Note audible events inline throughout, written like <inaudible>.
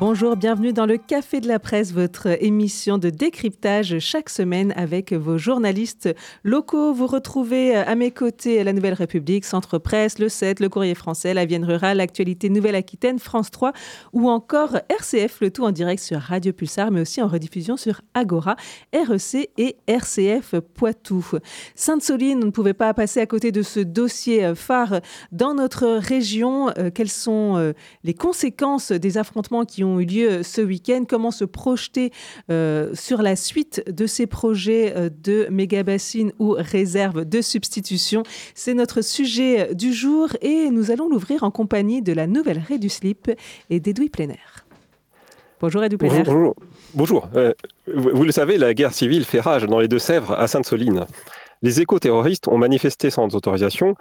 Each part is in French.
Bonjour, bienvenue dans le Café de la Presse, votre émission de décryptage chaque semaine avec vos journalistes locaux. Vous retrouvez à mes côtés la Nouvelle République, Centre Presse, le 7, le Courrier français, la Vienne rurale, l'actualité Nouvelle-Aquitaine, France 3 ou encore RCF, le tout en direct sur Radio Pulsar, mais aussi en rediffusion sur Agora, REC et RCF Poitou. Sainte-Soline, on ne pouvait pas passer à côté de ce dossier phare dans notre région. Euh, quelles sont euh, les conséquences des affrontements qui ont eu lieu ce week-end. Comment se projeter euh, sur la suite de ces projets euh, de méga bassines ou réserves de substitution? C'est notre sujet du jour et nous allons l'ouvrir en compagnie de la nouvelle Ré du Slip et d'Edoui Plénaire. Bonjour Edoui Plénaire. Bonjour. bonjour. Euh, vous le savez, la guerre civile fait rage dans les Deux-Sèvres à Sainte-Soline. Les éco-terroristes ont manifesté sans autorisation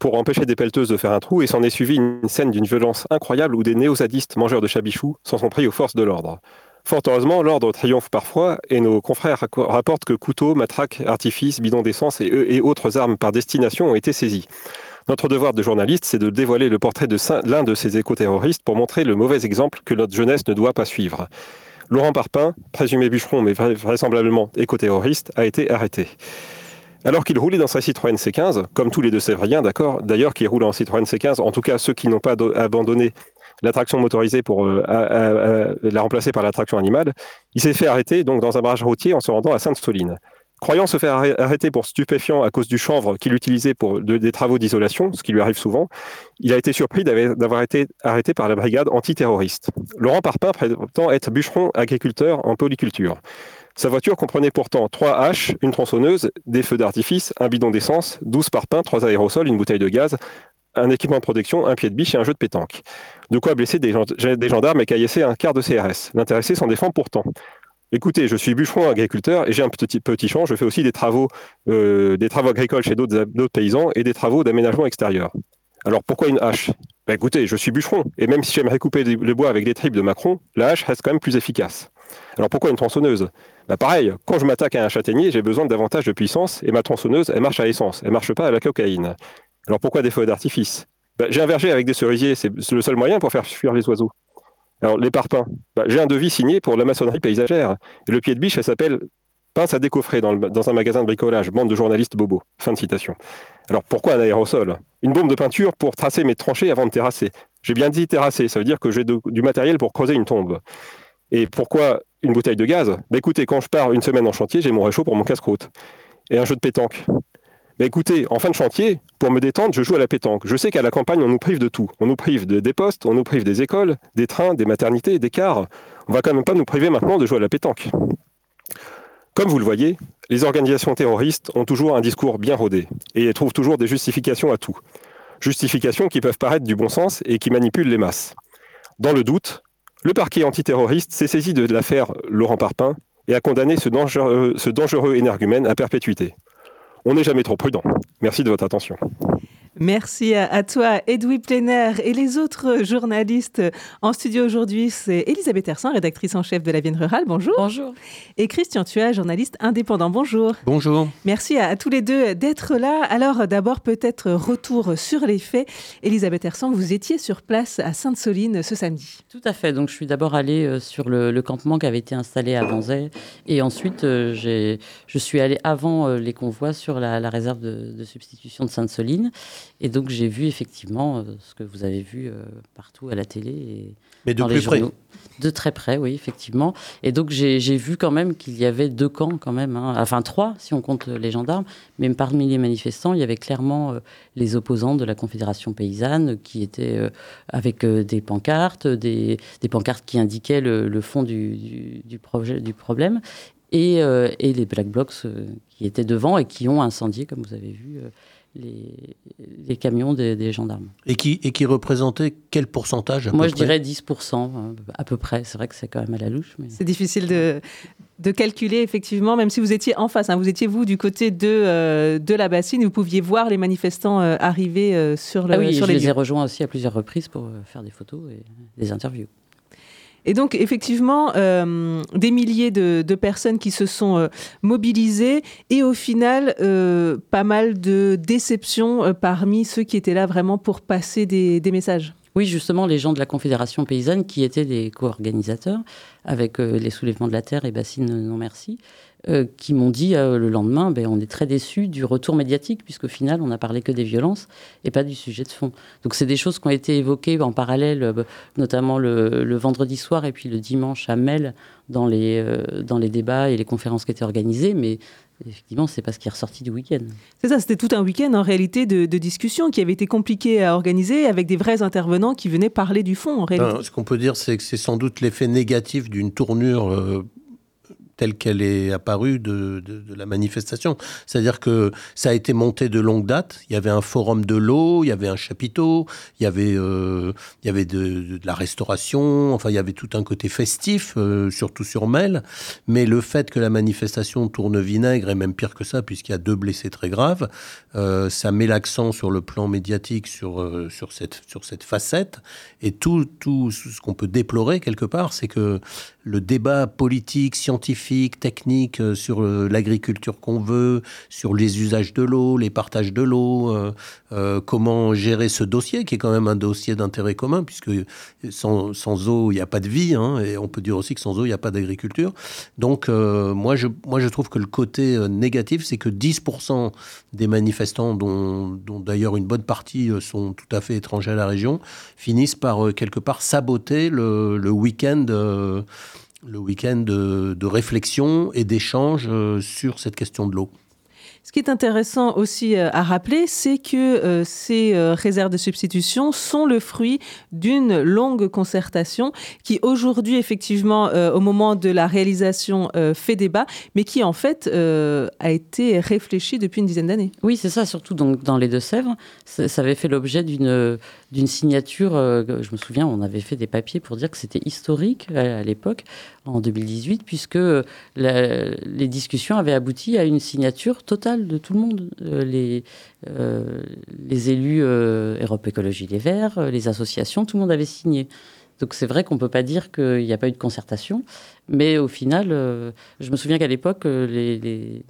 pour empêcher des pelleteuses de faire un trou, et s'en est suivi une scène d'une violence incroyable où des néo-zadistes mangeurs de chabichou s'en sont pris aux forces de l'ordre. Fort heureusement, l'ordre triomphe parfois, et nos confrères rapportent que couteaux, matraques, artifices, bidons d'essence et, et autres armes par destination ont été saisis. Notre devoir de journaliste, c'est de dévoiler le portrait de l'un de ces éco-terroristes pour montrer le mauvais exemple que notre jeunesse ne doit pas suivre. Laurent Parpin, présumé bûcheron mais vraisemblablement éco-terroriste, a été arrêté. Alors qu'il roulait dans sa Citroën C15, comme tous les deux Sévriens, d'accord, d'ailleurs qui roulent en Citroën C15, en tout cas ceux qui n'ont pas abandonné l'attraction motorisée pour euh, la remplacer par l'attraction animale, il s'est fait arrêter donc dans un barrage routier en se rendant à Sainte-Soline. Croyant se faire arrêter pour stupéfiant à cause du chanvre qu'il utilisait pour des travaux d'isolation, ce qui lui arrive souvent, il a été surpris d'avoir été arrêté par la brigade antiterroriste. Laurent Parpin prétend être bûcheron agriculteur en polyculture. Sa voiture comprenait pourtant trois haches, une tronçonneuse, des feux d'artifice, un bidon d'essence, 12 parpaings, trois aérosols, une bouteille de gaz, un équipement de protection, un pied de biche et un jeu de pétanque. De quoi blesser des, gendarmes et caillasser un quart de CRS. L'intéressé s'en défend pourtant. Écoutez, je suis bûcheron agriculteur et j'ai un petit, champ. Je fais aussi des travaux, euh, des travaux agricoles chez d'autres paysans et des travaux d'aménagement extérieur. Alors pourquoi une hache? Ben Écoutez, je suis bûcheron et même si j'aimerais couper le bois avec des tripes de Macron, la hache reste quand même plus efficace. Alors pourquoi une tronçonneuse? Bah pareil, quand je m'attaque à un châtaignier, j'ai besoin davantage de puissance et ma tronçonneuse, elle marche à essence, elle marche pas à la cocaïne. Alors pourquoi des feux d'artifice? Bah, J'ai un verger avec des cerisiers, c'est le seul moyen pour faire fuir les oiseaux. Alors les parpaings, bah, j'ai un devis signé pour la maçonnerie paysagère. Le pied de biche, elle s'appelle pince à décoffrer dans, dans, un magasin de bricolage, bande de journalistes bobos. Fin de citation. Alors pourquoi un aérosol? Une bombe de peinture pour tracer mes tranchées avant de terrasser. J'ai bien dit terrasser, ça veut dire que j'ai du matériel pour creuser une tombe. Et pourquoi une bouteille de gaz? Bah, Écoutez, quand je pars une semaine en chantier, j'ai mon réchaud pour mon casse-croûte. Et un jeu de pétanque. Bah, écoutez, en fin de chantier, pour me détendre, je joue à la pétanque. Je sais qu'à la campagne, on nous prive de tout. On nous prive de, des postes, on nous prive des écoles, des trains, des maternités, des cars. On va quand même pas nous priver maintenant de jouer à la pétanque. Comme vous le voyez, les organisations terroristes ont toujours un discours bien rodé et trouvent toujours des justifications à tout. Justifications qui peuvent paraître du bon sens et qui manipulent les masses. Dans le doute, le parquet antiterroriste s'est saisi de l'affaire Laurent Parpin et a condamné ce dangereux, ce énergumène à perpétuité. On n'est jamais trop prudent. Merci de votre attention. Merci à, toi, Edoui Plénaire. Et les autres journalistes en studio aujourd'hui, c'est Elisabeth Hersan, rédactrice en chef de la Vienne Rurale. Bonjour. Bonjour. Et Christian Thua, journaliste indépendant. Bonjour. Bonjour. Merci à, tous les deux d'être là. Alors, d'abord, peut-être retour sur les faits. Elisabeth Hersan, vous étiez sur place à Sainte-Soline ce samedi. Tout à fait. Donc, je suis d'abord allée euh, sur le, campement qui avait été installé à Vanzay. Et ensuite, euh, je suis allée avant euh, les convois sur la, réserve de, de substitution de Sainte-Soline. Et donc j'ai vu effectivement euh, ce que vous avez vu euh, partout à la télé et Mais de dans les journaux. De très près, oui, effectivement. Et donc j'ai vu quand même qu'il y avait deux camps quand même, hein. enfin trois si on compte les gendarmes. Mais parmi les manifestants, il y avait clairement euh, les opposants de la Confédération paysanne qui étaient avec des pancartes, des, des, pancartes qui indiquaient le, fond du, du, projet, du problème. Et, et les Black Blocs qui étaient devant et qui ont incendié, comme vous avez vu, les, camions des, gendarmes. Et qui, et qui représentait quel pourcentage Moi, je dirais 10%, euh, à peu près. C'est vrai que c'est quand même à la louche. C'est difficile de, de calculer, effectivement, même si vous étiez en face. Hein. vous étiez, vous, du côté de, euh, de la bassine, vous pouviez voir les manifestants euh, arriver sur, le, ah oui, sur je les les ai rejoints aussi à plusieurs reprises pour faire des photos et des interviews. Et donc, effectivement, euh, des milliers de, personnes qui se sont euh, mobilisées et au final, euh, pas mal de déceptions parmi ceux qui étaient là vraiment pour passer des, messages. Oui, justement, les gens de la Confédération paysanne qui étaient des co-organisateurs avec les soulèvements de la terre et Bassine Non Merci, euh, qui m'ont dit euh, le lendemain, ben, on est très déçus du retour médiatique, puisqu'au final, on n'a parlé que des violences et pas du sujet de fond. Donc c'est des choses qui ont été évoquées en parallèle, euh, notamment le, vendredi soir et puis le dimanche à Mel, dans les, dans les débats et les conférences qui étaient organisées, mais Effectivement, c'est parce qu'il est ressorti du week-end. C'est ça, c'était tout un week-end en réalité de, de discussions qui avait été compliqué à organiser avec des vrais intervenants qui venaient parler du fond en réalité. Ben, ce qu'on peut dire, c'est que c'est sans doute l'effet négatif d'une tournure telle qu'elle est apparue de, de, la manifestation. C'est-à-dire que ça a été monté de longue date. Il y avait un forum de l'eau, il y avait un chapiteau, il y avait, euh, il y avait de, la restauration, enfin il y avait tout un côté festif, euh, surtout sur Mel. Mais le fait que la manifestation tourne vinaigre, et même pire que ça, puisqu'il y a deux blessés très graves, euh, ça met l'accent sur le plan médiatique sur, sur, cette, sur cette facette. Et tout, tout ce qu'on peut déplorer quelque part, c'est que le débat politique, scientifique, technique euh, sur euh, l'agriculture qu'on veut, sur les usages de l'eau, les partages de l'eau, euh, comment gérer ce dossier qui est quand même un dossier d'intérêt commun puisque sans, sans eau il n'y a pas de vie hein, et on peut dire aussi que sans eau il n'y a pas d'agriculture. Donc moi je moi je trouve que le côté négatif c'est que 10% des manifestants dont, d'ailleurs une bonne partie sont tout à fait étrangers à la région finissent par quelque part saboter le, le week-end le week-end de, réflexion et d'échange euh, sur cette question de l'eau. Ce qui est intéressant aussi euh, à rappeler, c'est que euh, ces euh, réserves de substitution sont le fruit d'une longue concertation qui aujourd'hui, effectivement, au moment de la réalisation, fait débat, mais qui en fait a été réfléchie depuis une dizaine d'années. Oui, c'est ça, surtout donc, dans les Deux-Sèvres. Ça, avait fait l'objet d'une signature. je me souviens, on avait fait des papiers pour dire que c'était historique à, l'époque, en 2018, puisque les discussions avaient abouti à une signature totale de tout le monde, euh, les, euh, les élus euh, Europe Écologie Les Verts, les associations, tout le monde avait signé. Donc c'est vrai qu'on ne peut pas dire qu'il n'y a pas eu de concertation, mais au final, je me souviens qu'à l'époque, les,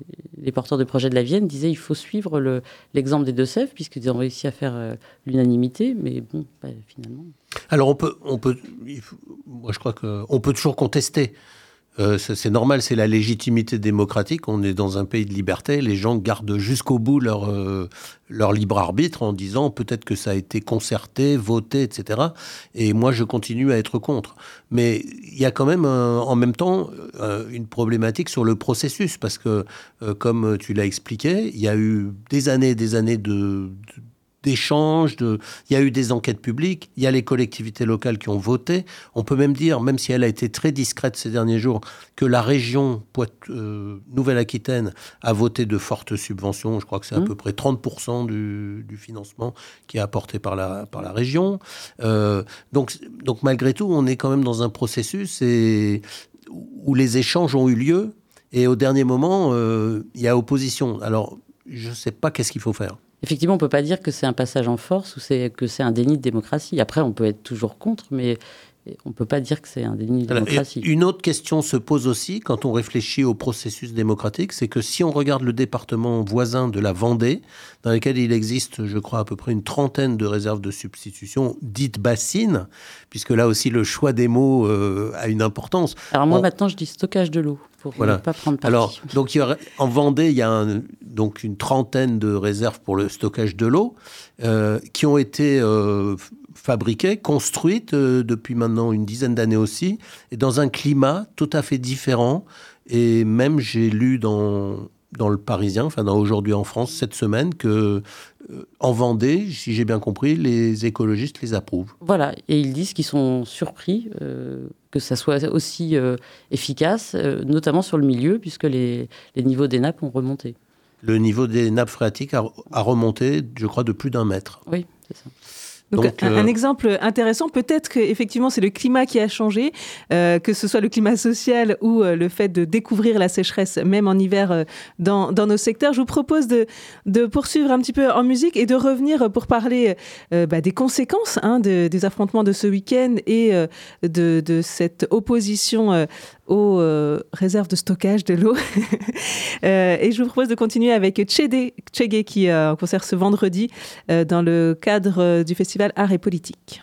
porteurs de projet de la Vienne disaient il faut suivre l'exemple des Deux-Sèvres, puisqu'ils ont réussi à faire l'unanimité, mais bon, finalement. Alors on peut, on peut, moi je crois qu'on peut toujours contester. Euh, c'est normal, c'est la légitimité démocratique. On est dans un pays de liberté. Les gens gardent jusqu'au bout leur, euh, leur libre arbitre en disant peut-être que ça a été concerté, voté, etc. Et moi, je continue à être contre. Mais il y a quand même en même temps euh, une problématique sur le processus parce que, comme tu l'as expliqué, il y a eu des années et des années de d'échanges, de... il y a eu des enquêtes publiques, il y a les collectivités locales qui ont voté. On peut même dire, même si elle a été très discrète ces derniers jours, que la région euh, Nouvelle-Aquitaine a voté de fortes subventions. Je crois que c'est à mmh. peu près 30% du, financement qui est apporté par la, par la région. Euh, donc, donc malgré tout, on est quand même dans un processus et, où les échanges ont eu lieu. Et au dernier moment, euh, il y a opposition. Alors, je ne sais pas qu'est-ce qu'il faut faire. Effectivement, on ne peut pas dire que c'est un passage en force ou que c'est un déni de démocratie. Après, on peut être toujours contre, mais on ne peut pas dire que c'est un déni de démocratie. une autre question se pose aussi quand on réfléchit au processus démocratique, c'est que si on regarde le département voisin de la Vendée, dans lequel il existe, je crois, à peu près une trentaine de réserves de substitution dites bassines, puisque là aussi le choix des mots euh, a une importance. Alors moi maintenant je dis stockage de l'eau pour ne pas prendre parti. Alors donc il y en Vendée il y a donc une trentaine de réserves pour le stockage de l'eau euh, qui ont été euh, fabriquées, construites euh, depuis maintenant une dizaine d'années aussi, et dans un climat tout à fait différent. Et même j'ai lu dans, dans le Parisien, enfin dans Aujourd'hui en France, cette semaine, que euh, en Vendée, si j'ai bien compris, les écologistes les approuvent. Voilà, et ils disent qu'ils sont surpris euh, que ça soit aussi efficace, notamment sur le milieu, puisque les, les niveaux des nappes ont remonté. Le niveau des nappes phréatiques a, a remonté, je crois, de plus d'un mètre. Oui, c'est ça. Donc, un, exemple intéressant, peut-être qu'effectivement c'est le climat qui a changé, que ce soit le climat social ou le fait de découvrir la sécheresse même en hiver dans, dans, nos secteurs. Je vous propose de, de, poursuivre un petit peu en musique et de revenir pour parler bah, des conséquences hein, des affrontements de ce week-end et de, de, cette opposition aux euh, réserves de stockage de l'eau. <laughs> Euh, et je vous propose de continuer avec Chede, Chege qui est euh, concert ce vendredi dans le cadre du festival Art et Politique.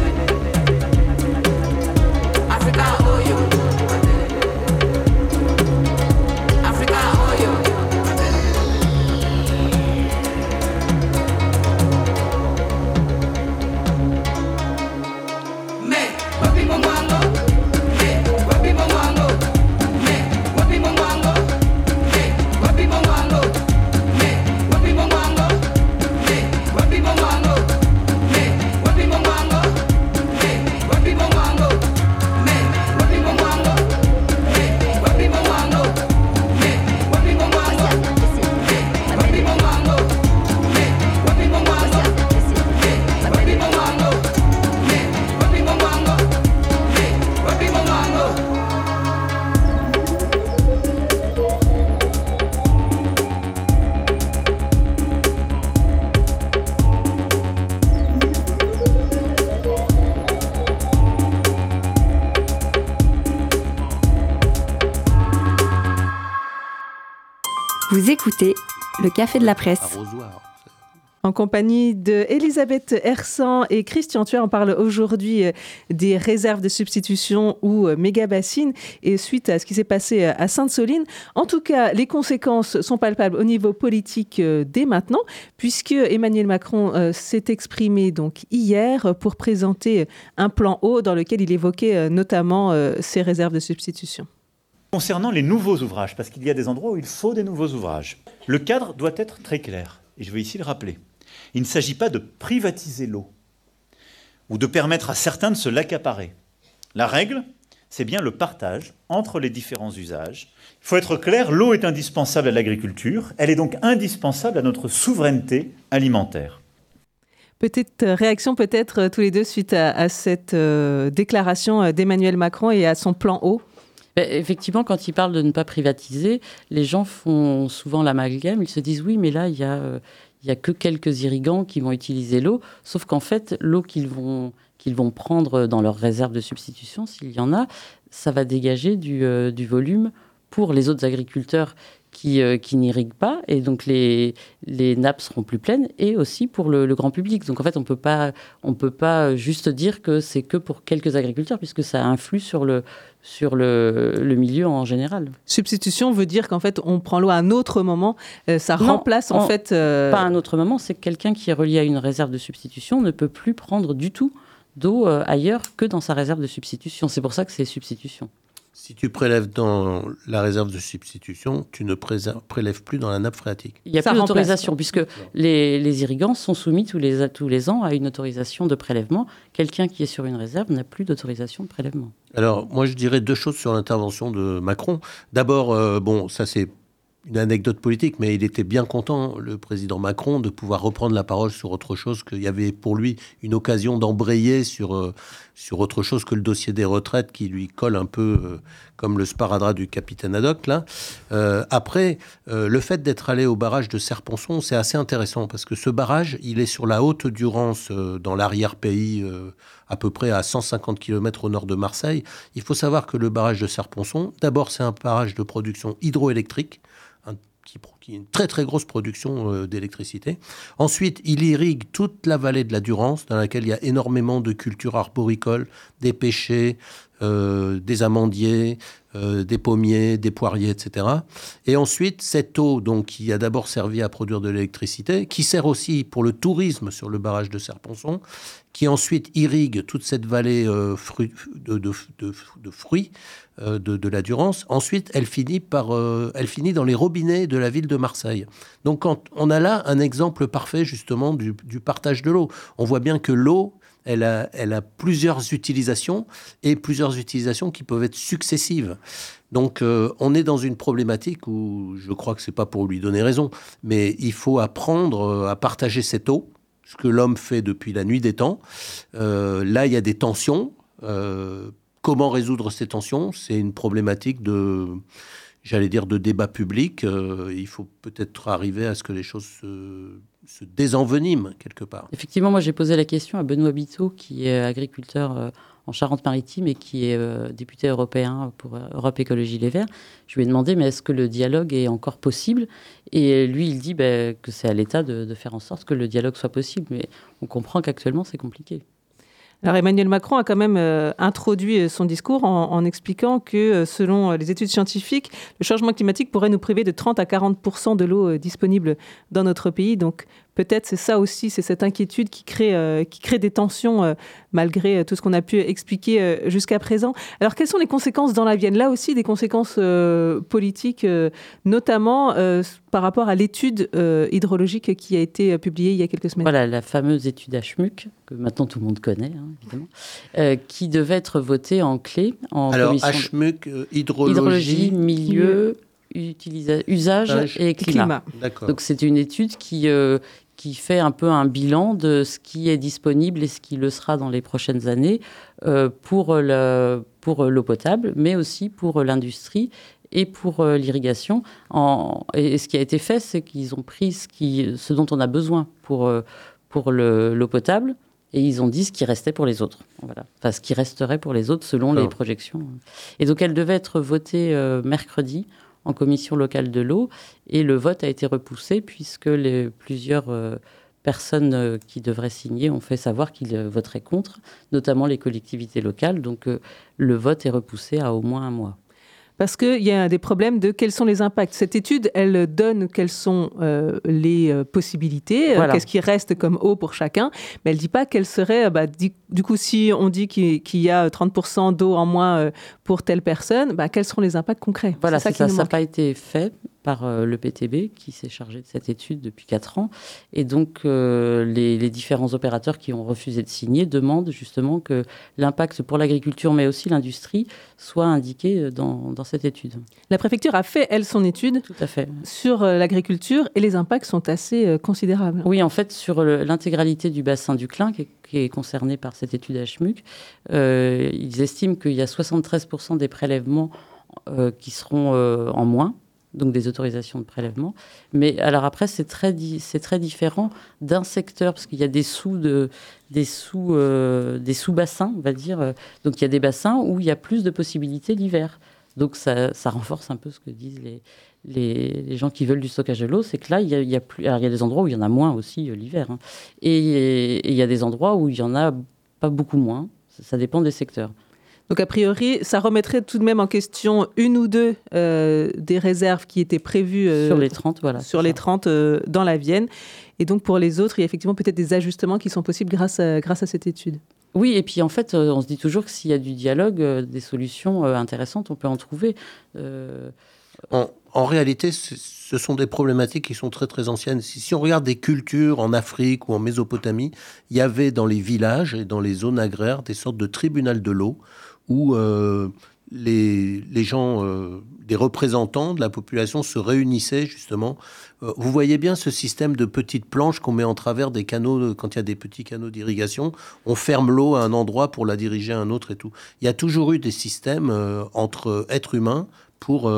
écoutez le Café de la Presse. En compagnie de Elisabeth Hersan et Christian Thuer, on parle aujourd'hui euh, des réserves de substitution ou euh, méga bassines et suite à ce qui s'est passé euh, à Sainte-Soline. En tout cas, les conséquences sont palpables au niveau politique dès maintenant, puisque Emmanuel Macron s'est exprimé donc hier pour présenter un plan haut dans lequel il évoquait notamment ces réserves de substitution. Concernant les nouveaux ouvrages, parce qu'il y a des endroits où il faut des nouveaux ouvrages, le cadre doit être très clair, et je veux ici le rappeler. Il ne s'agit pas de privatiser l'eau ou de permettre à certains de se l'accaparer. La règle, c'est bien le partage entre les différents usages. Il faut être clair, l'eau est indispensable à l'agriculture, elle est donc indispensable à notre souveraineté alimentaire. Petite réaction peut-être euh, tous les deux suite à, cette euh, déclaration euh, d'Emmanuel Macron et à son plan eau Effectivement, quand il parle de ne pas privatiser, les gens font souvent l'amalgame. Ils se disent oui, mais là, il y a, euh, a que quelques irrigants qui vont utiliser l'eau. Sauf qu'en fait, l'eau qu'ils vont vont prendre dans leurs réserves de substitution, s'il y en a, ça va dégager du, du volume pour les autres agriculteurs qui, euh, qui n'irriguent pas, et donc les, les nappes seront plus pleines, et aussi pour le, grand public. Donc en fait, on peut pas, on peut pas juste dire que c'est que pour quelques agriculteurs, puisque ça influe sur le, sur le, le milieu en général. Substitution veut dire qu'en fait, on prend l'eau à un autre moment, euh, ça remplace en fait... Euh, pas à un autre moment, c'est que quelqu'un qui est relié à une réserve de substitution ne peut plus prendre du tout d'eau ailleurs que dans sa réserve de substitution. C'est pour ça que c'est substitution. Si tu prélèves dans la réserve de substitution, tu ne prélèves plus dans la nappe phréatique. Il n'y a plus d'autorisation, puisque les, irrigants sont soumis tous les, tous les ans à une autorisation de prélèvement. Quelqu'un qui est sur une réserve n'a plus d'autorisation de prélèvement. Alors, moi, je dirais deux choses sur l'intervention de Macron. D'abord, euh, bon, ça c'est une anecdote politique, mais il était bien content, le président Macron, de pouvoir reprendre la parole sur autre chose, qu'il y avait pour lui une occasion d'embrayer sur, euh, sur autre chose que le dossier des retraites qui lui colle un peu euh, comme le sparadrap du capitaine Haddock. Là. Euh, après, le fait d'être allé au barrage de Serponçon, c'est assez intéressant parce que ce barrage, il est sur la haute Durance, dans l'arrière-pays, à peu près à 150 km au nord de Marseille. Il faut savoir que le barrage de Serponçon, d'abord, c'est un barrage de production hydroélectrique qui, est une très très grosse production euh, d'électricité. Ensuite, il irrigue toute la vallée de la Durance, dans laquelle il y a énormément de cultures arboricoles, des pêchers, euh, des amandiers, euh, des pommiers, des poiriers, etc. Et ensuite, cette eau, donc, qui a d'abord servi à produire de l'électricité, qui sert aussi pour le tourisme sur le barrage de Serponçon, qui ensuite irrigue toute cette vallée de, fruits de, la Durance. Ensuite, elle finit, par, elle finit dans les robinets de la ville Marseille. Donc, quand on a là un exemple parfait justement du partage de l'eau, on voit bien que l'eau elle a, plusieurs utilisations et plusieurs utilisations qui peuvent être successives. Donc euh, on est dans une problématique où je crois que c'est pas pour lui donner raison, mais il faut apprendre euh, à partager cette eau, ce que l'homme fait depuis la nuit des temps. Euh, là, il y a des tensions. comment résoudre ces tensions? C'est une problématique de j'allais dire, de débat public. il faut peut-être arriver à ce que les choses se se désenvenime quelque part. Effectivement, moi j'ai posé la question à Benoît Biteau, qui est agriculteur euh, en Charente-Maritime et qui est euh, député européen pour euh, Europe Écologie Les Verts. Je lui ai demandé, mais est-ce que le dialogue est encore possible? Et lui, il dit ben, que c'est à l'État de, faire en sorte que le dialogue soit possible. Mais on comprend qu'actuellement, c'est compliqué. Alors Emmanuel Macron a quand même introduit son discours en, expliquant que selon les études scientifiques, le changement climatique pourrait nous priver de 30 à 40% de l'eau disponible dans notre pays. Peut-être c'est ça aussi, c'est cette inquiétude qui crée, euh, qui crée des tensions euh, malgré euh, tout ce qu'on a pu expliquer jusqu'à présent. Alors quelles sont les conséquences dans la Vienne? Là aussi des conséquences politiques, notamment par rapport à l'étude hydrologique qui a été publiée il y a quelques semaines. Voilà, la fameuse étude HMUC, que maintenant tout le monde connaît, hein, évidemment, qui devait être votée en clé en Alors, HMUC, hydrologie, milieu usage et climat. Donc c'est une étude qui, euh, qui fait un peu un bilan de ce qui est disponible et ce qui le sera dans les prochaines années euh, pour, le, pour l'eau potable, mais aussi pour l'industrie et pour euh, l'irrigation. Et ce qui a été fait, c'est qu'ils ont pris ce, qui, ce dont on a besoin pour, pour l'eau potable, et ils ont dit ce qui restait pour les autres. Voilà. Enfin, ce qui resterait pour les autres selon les projections. Et donc, elle devait être votée mercredi en commission locale de l'eau et le vote a été repoussé puisque les, plusieurs euh, personnes euh, qui devraient signer ont fait savoir qu'ils euh, voteraient contre, notamment les collectivités locales. Donc le vote est repoussé à au moins un mois parce qu'il y a des problèmes de quels sont les impacts. Cette étude, elle donne quelles sont euh, les euh, possibilités, euh, qu'est-ce qui reste comme eau pour chacun, mais elle ne dit pas quelle serait, bah, du, coup, si on dit qu'il y a 30% d'eau en moins pour telle personne, bah, quels seront les impacts concrets. Voilà, ça, ça n'a pas été fait par euh, le PTB qui s'est chargé de cette étude depuis 4 ans. Et donc, euh, les, différents opérateurs qui ont refusé de signer demandent justement que l'impact pour l'agriculture, mais aussi l'industrie, soit indiqué euh, dans, dans, cette étude. La préfecture a fait, elle, son étude Tout à fait. sur l'agriculture et les impacts sont assez considérables. Oui, en fait, sur l'intégralité du bassin du Clin, qui est, qui est concerné par cette étude HMUC, ils estiment qu'il y a 73% des prélèvements qui seront en moins donc des autorisations de prélèvement. Mais alors après, c'est très, c'est très différent d'un secteur, parce qu'il y a des sous, de, des sous, euh, des sous-bassins, on va dire. Donc il y a des bassins où il y a plus de possibilités l'hiver. Donc ça, ça, renforce un peu ce que disent les, les, les gens qui veulent du stockage de l'eau, c'est que là, il y, a, plus, il y a des endroits où il y en a moins aussi euh, l'hiver. Hein. Et, il y a des endroits où il y en a pas beaucoup moins. Ça dépend des secteurs. Donc a priori, ça remettrait tout de même en question une ou deux euh, des réserves qui étaient prévues euh, sur les 30, voilà, sur les 30 euh, dans la Vienne. Et donc pour les autres, il y a effectivement peut-être des ajustements qui sont possibles grâce à, grâce à cette étude. Oui, et puis en fait, on se dit toujours que s'il y a du dialogue, des solutions intéressantes, on peut en trouver. En, en, réalité, ce sont des problématiques qui sont très très anciennes. Si, si, on regarde des cultures en Afrique ou en Mésopotamie, il y avait dans les villages et dans les zones agraires des sortes de tribunal de l'eau où euh, les, gens, euh, des représentants de la population se réunissaient justement. Euh, vous voyez bien ce système de petites planches qu'on met en travers des canaux, quand il y a des petits canaux d'irrigation, on ferme l'eau à un endroit pour la diriger à un autre et tout. Il y a toujours eu des systèmes entre êtres humains pour,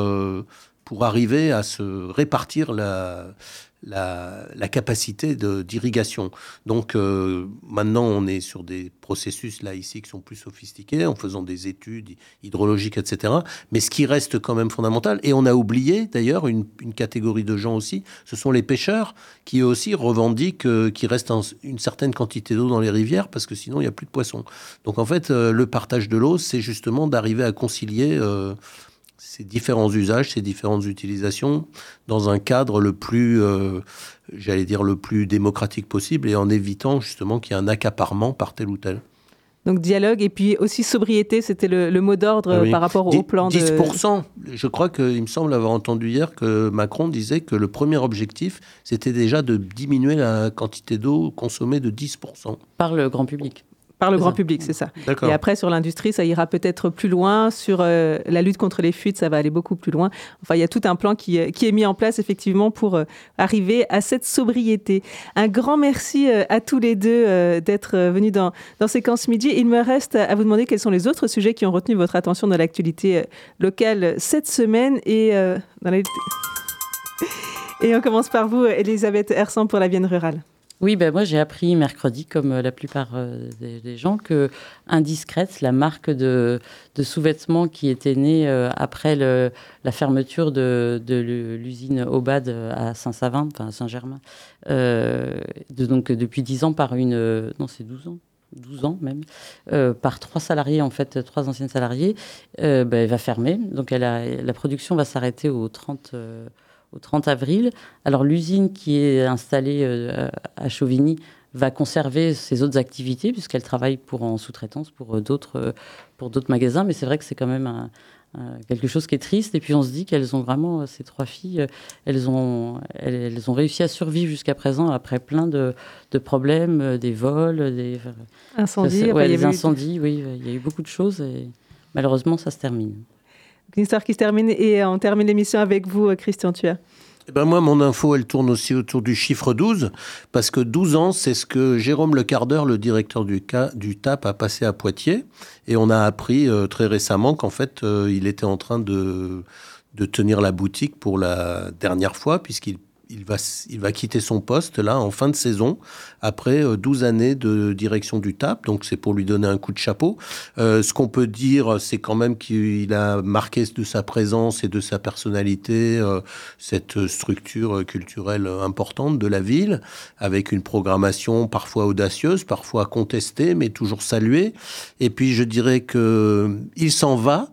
pour arriver à se répartir la, la, capacité d'irrigation. Donc euh, maintenant, on est sur des processus là ici qui sont plus sophistiqués, en faisant des études hydrologiques, etc. Mais ce qui reste quand même fondamental, et on a oublié d'ailleurs une, une, catégorie de gens aussi, ce sont les pêcheurs qui aussi revendiquent euh, qu'il reste un, une certaine quantité d'eau dans les rivières parce que sinon il n'y a plus de poissons. Donc en fait, euh, le partage de l'eau, c'est justement d'arriver à concilier euh, ces différents usages, ces différentes utilisations dans un cadre le plus, euh, j'allais dire, le plus démocratique possible et en évitant justement qu'il y ait un accaparement par tel ou tel. Donc dialogue et puis aussi sobriété, c'était le, le, mot d'ordre ah oui. par rapport 10, au plan 10%, de... je crois qu'il me semble avoir entendu hier que Macron disait que le premier objectif, c'était déjà de diminuer la quantité d'eau consommée de 10%. Par le grand public par le grand ça. public, c'est ça. Et après, sur l'industrie, ça ira peut-être plus loin. Sur euh, la lutte contre les fuites, ça va aller beaucoup plus loin. Enfin, il y a tout un plan qui, qui est mis en place, effectivement, pour euh, arriver à cette sobriété. Un grand merci euh, à tous les deux euh, d'être venus dans, dans Séquence Midi. Il me reste à vous demander quels sont les autres sujets qui ont retenu votre attention dans l'actualité euh, locale cette semaine. Et, euh, dans la... et on commence par vous, Elisabeth Hersan, pour la Vienne rurale. Oui, ben moi j'ai appris mercredi, comme la plupart euh, des, gens, que Indiscrète, la marque de, sous-vêtements qui était née euh, après la fermeture de, l'usine Obad à Saint-Savin, enfin à Saint-Germain, euh, donc depuis 10 ans par une... non, c'est 12 ans 12 ans même, euh, par trois salariés, en fait, trois anciennes salariées, euh, ben, va fermer. Donc la production va s'arrêter au 30, euh, au 30 avril. Alors l'usine qui est installée euh, à Chauvigny va conserver ses autres activités puisqu'elle travaille pour en sous-traitance pour d'autres pour d'autres magasins. Mais c'est vrai que c'est quand même un, un, quelque chose qui est triste. Et puis on se dit qu'elles ont vraiment ces trois filles elles ont elles, elles ont réussi à survivre jusqu'à présent après plein de, de problèmes des vols des incendies ouais, des incendies oui il y a eu beaucoup de choses et malheureusement ça se termine une histoire qui se termine et on termine l'émission avec vous, Christian Thuer. Eh ben moi, mon info, elle tourne aussi autour du chiffre 12, parce que 12 ans, c'est ce que Jérôme Le Cardeur, le directeur du, du TAP, a passé à Poitiers. Et on a appris euh, très récemment qu'en fait, euh, il était en train de, de tenir la boutique pour la dernière fois, puisqu'il il va, il va quitter son poste là en fin de saison après 12 années de direction du TAP. Donc c'est pour lui donner un coup de chapeau. Euh, ce qu'on peut dire, c'est quand même qu'il a marqué de sa présence et de sa personnalité euh, cette structure culturelle importante de la ville, avec une programmation parfois audacieuse, parfois contestée, mais toujours saluée. Et puis je dirais que il s'en va.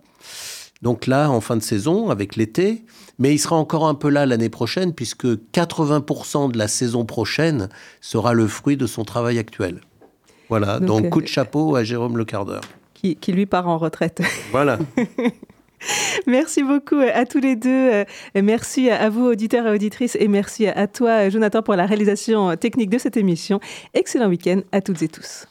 Donc là, en fin de saison, avec l'été, mais il sera encore un peu là l'année prochaine, puisque 80% de la saison prochaine sera le fruit de son travail actuel. Voilà, donc, donc coup de chapeau à Jérôme Le Cardeur. Qui, qui lui part en retraite. Voilà. <laughs> Merci beaucoup à tous les deux. Merci à vous, auditeurs et auditrices, et merci à toi, Jonathan, pour la réalisation technique de cette émission. Excellent week-end à toutes et tous.